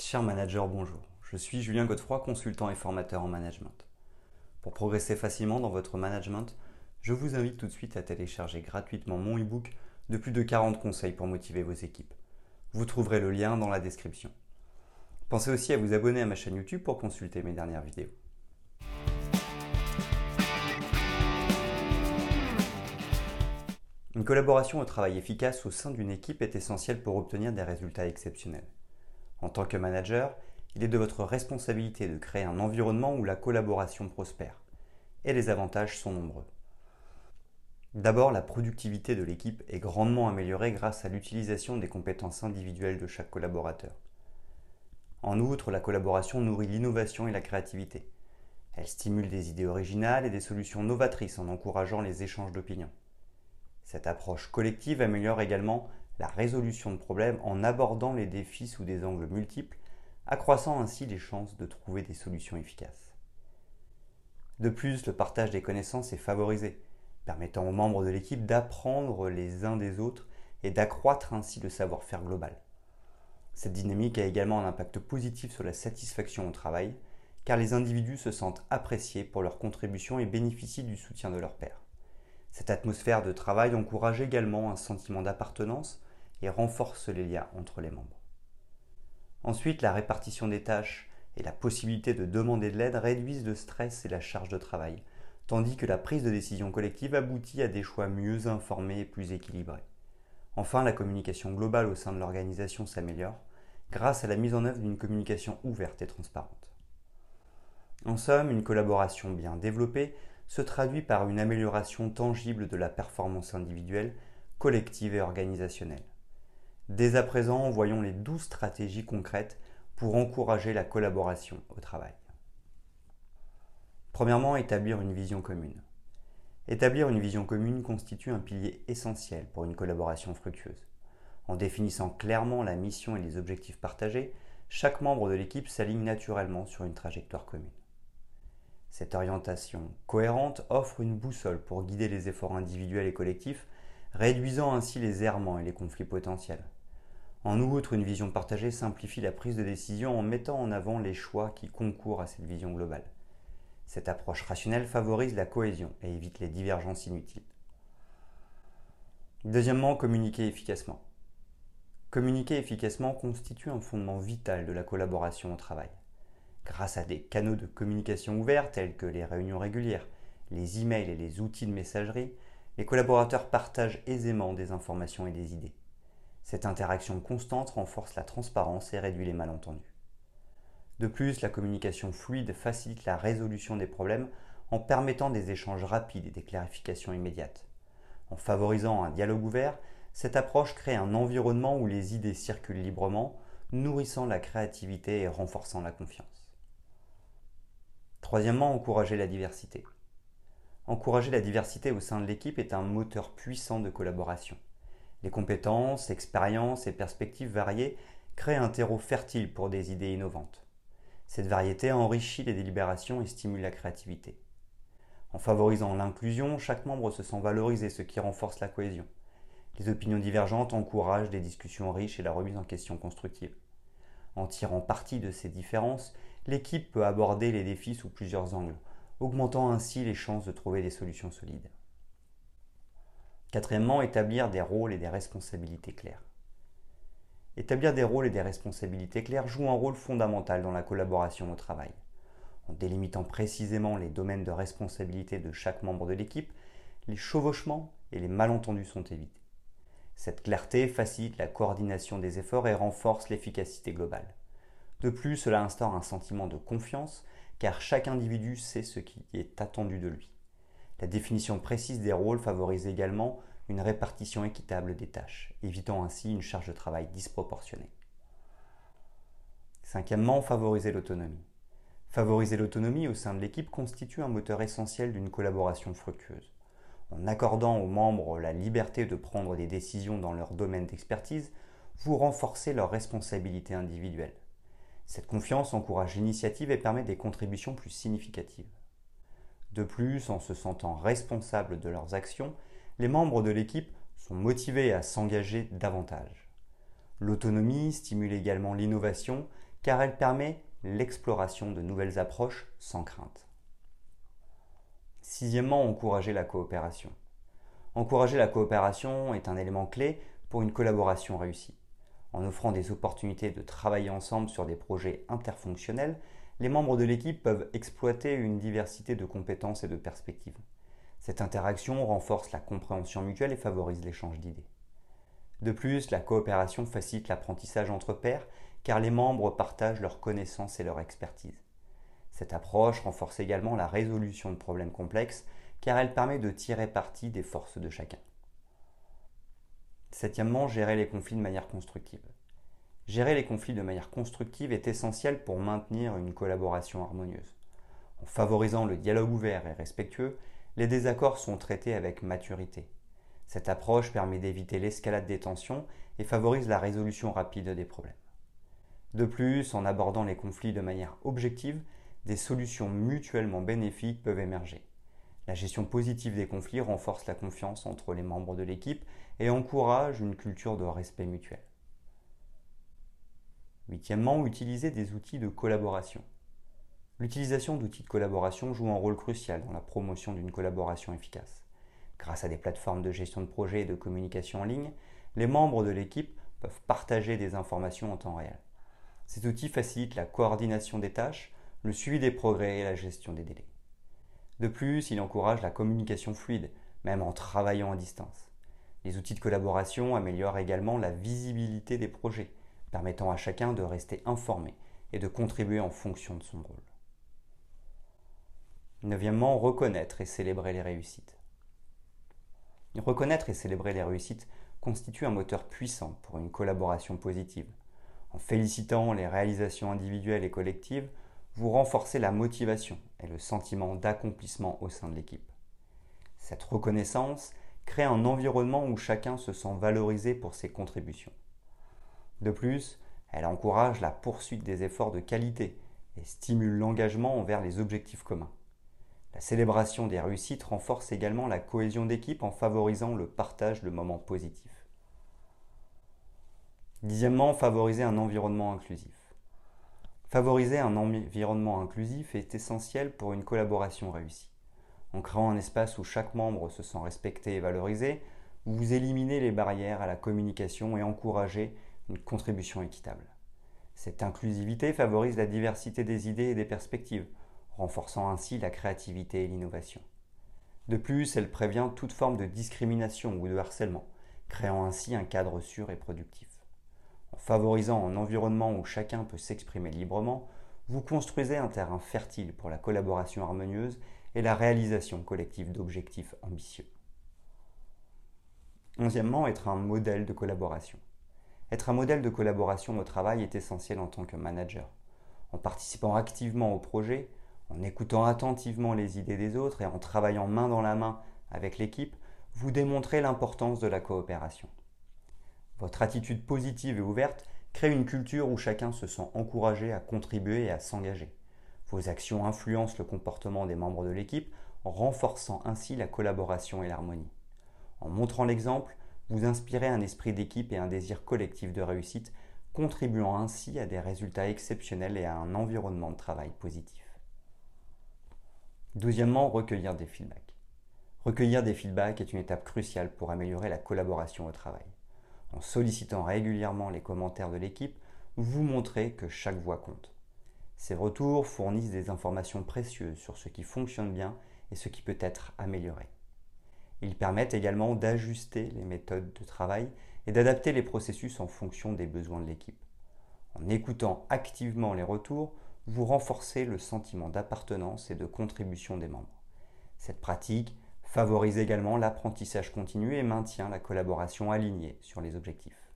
Cher manager, bonjour. Je suis Julien Godefroy, consultant et formateur en management. Pour progresser facilement dans votre management, je vous invite tout de suite à télécharger gratuitement mon e-book de plus de 40 conseils pour motiver vos équipes. Vous trouverez le lien dans la description. Pensez aussi à vous abonner à ma chaîne YouTube pour consulter mes dernières vidéos. Une collaboration au travail efficace au sein d'une équipe est essentielle pour obtenir des résultats exceptionnels. En tant que manager, il est de votre responsabilité de créer un environnement où la collaboration prospère. Et les avantages sont nombreux. D'abord, la productivité de l'équipe est grandement améliorée grâce à l'utilisation des compétences individuelles de chaque collaborateur. En outre, la collaboration nourrit l'innovation et la créativité. Elle stimule des idées originales et des solutions novatrices en encourageant les échanges d'opinions. Cette approche collective améliore également la résolution de problèmes en abordant les défis sous des angles multiples, accroissant ainsi les chances de trouver des solutions efficaces. De plus, le partage des connaissances est favorisé, permettant aux membres de l'équipe d'apprendre les uns des autres et d'accroître ainsi le savoir-faire global. Cette dynamique a également un impact positif sur la satisfaction au travail, car les individus se sentent appréciés pour leur contribution et bénéficient du soutien de leur pairs. Cette atmosphère de travail encourage également un sentiment d'appartenance et renforce les liens entre les membres. Ensuite, la répartition des tâches et la possibilité de demander de l'aide réduisent le stress et la charge de travail, tandis que la prise de décision collective aboutit à des choix mieux informés et plus équilibrés. Enfin, la communication globale au sein de l'organisation s'améliore, grâce à la mise en œuvre d'une communication ouverte et transparente. En somme, une collaboration bien développée se traduit par une amélioration tangible de la performance individuelle, collective et organisationnelle. Dès à présent, voyons les douze stratégies concrètes pour encourager la collaboration au travail. Premièrement, établir une vision commune. Établir une vision commune constitue un pilier essentiel pour une collaboration fructueuse. En définissant clairement la mission et les objectifs partagés, chaque membre de l'équipe s'aligne naturellement sur une trajectoire commune. Cette orientation cohérente offre une boussole pour guider les efforts individuels et collectifs, réduisant ainsi les errements et les conflits potentiels. En outre, une vision partagée simplifie la prise de décision en mettant en avant les choix qui concourent à cette vision globale. Cette approche rationnelle favorise la cohésion et évite les divergences inutiles. Deuxièmement, communiquer efficacement. Communiquer efficacement constitue un fondement vital de la collaboration au travail. Grâce à des canaux de communication ouverts tels que les réunions régulières, les emails et les outils de messagerie, les collaborateurs partagent aisément des informations et des idées. Cette interaction constante renforce la transparence et réduit les malentendus. De plus, la communication fluide facilite la résolution des problèmes en permettant des échanges rapides et des clarifications immédiates. En favorisant un dialogue ouvert, cette approche crée un environnement où les idées circulent librement, nourrissant la créativité et renforçant la confiance. Troisièmement, encourager la diversité. Encourager la diversité au sein de l'équipe est un moteur puissant de collaboration. Les compétences, expériences et perspectives variées créent un terreau fertile pour des idées innovantes. Cette variété enrichit les délibérations et stimule la créativité. En favorisant l'inclusion, chaque membre se sent valorisé, ce qui renforce la cohésion. Les opinions divergentes encouragent des discussions riches et la remise en question constructive. En tirant parti de ces différences, l'équipe peut aborder les défis sous plusieurs angles, augmentant ainsi les chances de trouver des solutions solides. Quatrièmement, établir des rôles et des responsabilités clairs. Établir des rôles et des responsabilités clairs joue un rôle fondamental dans la collaboration au travail. En délimitant précisément les domaines de responsabilité de chaque membre de l'équipe, les chevauchements et les malentendus sont évités. Cette clarté facilite la coordination des efforts et renforce l'efficacité globale. De plus, cela instaure un sentiment de confiance car chaque individu sait ce qui est attendu de lui. La définition précise des rôles favorise également une répartition équitable des tâches, évitant ainsi une charge de travail disproportionnée. Cinquièmement, favoriser l'autonomie. Favoriser l'autonomie au sein de l'équipe constitue un moteur essentiel d'une collaboration fructueuse en accordant aux membres la liberté de prendre des décisions dans leur domaine d'expertise, vous renforcez leur responsabilité individuelle. Cette confiance encourage l'initiative et permet des contributions plus significatives. De plus, en se sentant responsables de leurs actions, les membres de l'équipe sont motivés à s'engager davantage. L'autonomie stimule également l'innovation car elle permet l'exploration de nouvelles approches sans crainte. Sixièmement, encourager la coopération. Encourager la coopération est un élément clé pour une collaboration réussie. En offrant des opportunités de travailler ensemble sur des projets interfonctionnels, les membres de l'équipe peuvent exploiter une diversité de compétences et de perspectives. Cette interaction renforce la compréhension mutuelle et favorise l'échange d'idées. De plus, la coopération facilite l'apprentissage entre pairs car les membres partagent leurs connaissances et leur expertise. Cette approche renforce également la résolution de problèmes complexes car elle permet de tirer parti des forces de chacun. Septièmement, gérer les conflits de manière constructive. Gérer les conflits de manière constructive est essentiel pour maintenir une collaboration harmonieuse. En favorisant le dialogue ouvert et respectueux, les désaccords sont traités avec maturité. Cette approche permet d'éviter l'escalade des tensions et favorise la résolution rapide des problèmes. De plus, en abordant les conflits de manière objective, des solutions mutuellement bénéfiques peuvent émerger. La gestion positive des conflits renforce la confiance entre les membres de l'équipe et encourage une culture de respect mutuel. Huitièmement, utiliser des outils de collaboration. L'utilisation d'outils de collaboration joue un rôle crucial dans la promotion d'une collaboration efficace. Grâce à des plateformes de gestion de projet et de communication en ligne, les membres de l'équipe peuvent partager des informations en temps réel. Cet outil facilite la coordination des tâches, le suivi des progrès et la gestion des délais. De plus, il encourage la communication fluide, même en travaillant à distance. Les outils de collaboration améliorent également la visibilité des projets, permettant à chacun de rester informé et de contribuer en fonction de son rôle. Neuvièmement, reconnaître et célébrer les réussites. Reconnaître et célébrer les réussites constitue un moteur puissant pour une collaboration positive. En félicitant les réalisations individuelles et collectives, vous renforcez la motivation et le sentiment d'accomplissement au sein de l'équipe. Cette reconnaissance crée un environnement où chacun se sent valorisé pour ses contributions. De plus, elle encourage la poursuite des efforts de qualité et stimule l'engagement envers les objectifs communs. La célébration des réussites renforce également la cohésion d'équipe en favorisant le partage de moments positifs. Dixièmement, favoriser un environnement inclusif. Favoriser un environnement inclusif est essentiel pour une collaboration réussie. En créant un espace où chaque membre se sent respecté et valorisé, vous éliminez les barrières à la communication et encouragez une contribution équitable. Cette inclusivité favorise la diversité des idées et des perspectives, renforçant ainsi la créativité et l'innovation. De plus, elle prévient toute forme de discrimination ou de harcèlement, créant ainsi un cadre sûr et productif. En favorisant un environnement où chacun peut s'exprimer librement, vous construisez un terrain fertile pour la collaboration harmonieuse et la réalisation collective d'objectifs ambitieux. Onzièmement, être un modèle de collaboration. Être un modèle de collaboration au travail est essentiel en tant que manager. En participant activement au projet, en écoutant attentivement les idées des autres et en travaillant main dans la main avec l'équipe, vous démontrez l'importance de la coopération. Votre attitude positive et ouverte crée une culture où chacun se sent encouragé à contribuer et à s'engager. Vos actions influencent le comportement des membres de l'équipe en renforçant ainsi la collaboration et l'harmonie. En montrant l'exemple, vous inspirez un esprit d'équipe et un désir collectif de réussite, contribuant ainsi à des résultats exceptionnels et à un environnement de travail positif. Deuxièmement, recueillir des feedbacks. Recueillir des feedbacks est une étape cruciale pour améliorer la collaboration au travail. En sollicitant régulièrement les commentaires de l'équipe, vous montrez que chaque voix compte. Ces retours fournissent des informations précieuses sur ce qui fonctionne bien et ce qui peut être amélioré. Ils permettent également d'ajuster les méthodes de travail et d'adapter les processus en fonction des besoins de l'équipe. En écoutant activement les retours, vous renforcez le sentiment d'appartenance et de contribution des membres. Cette pratique favorise également l'apprentissage continu et maintient la collaboration alignée sur les objectifs.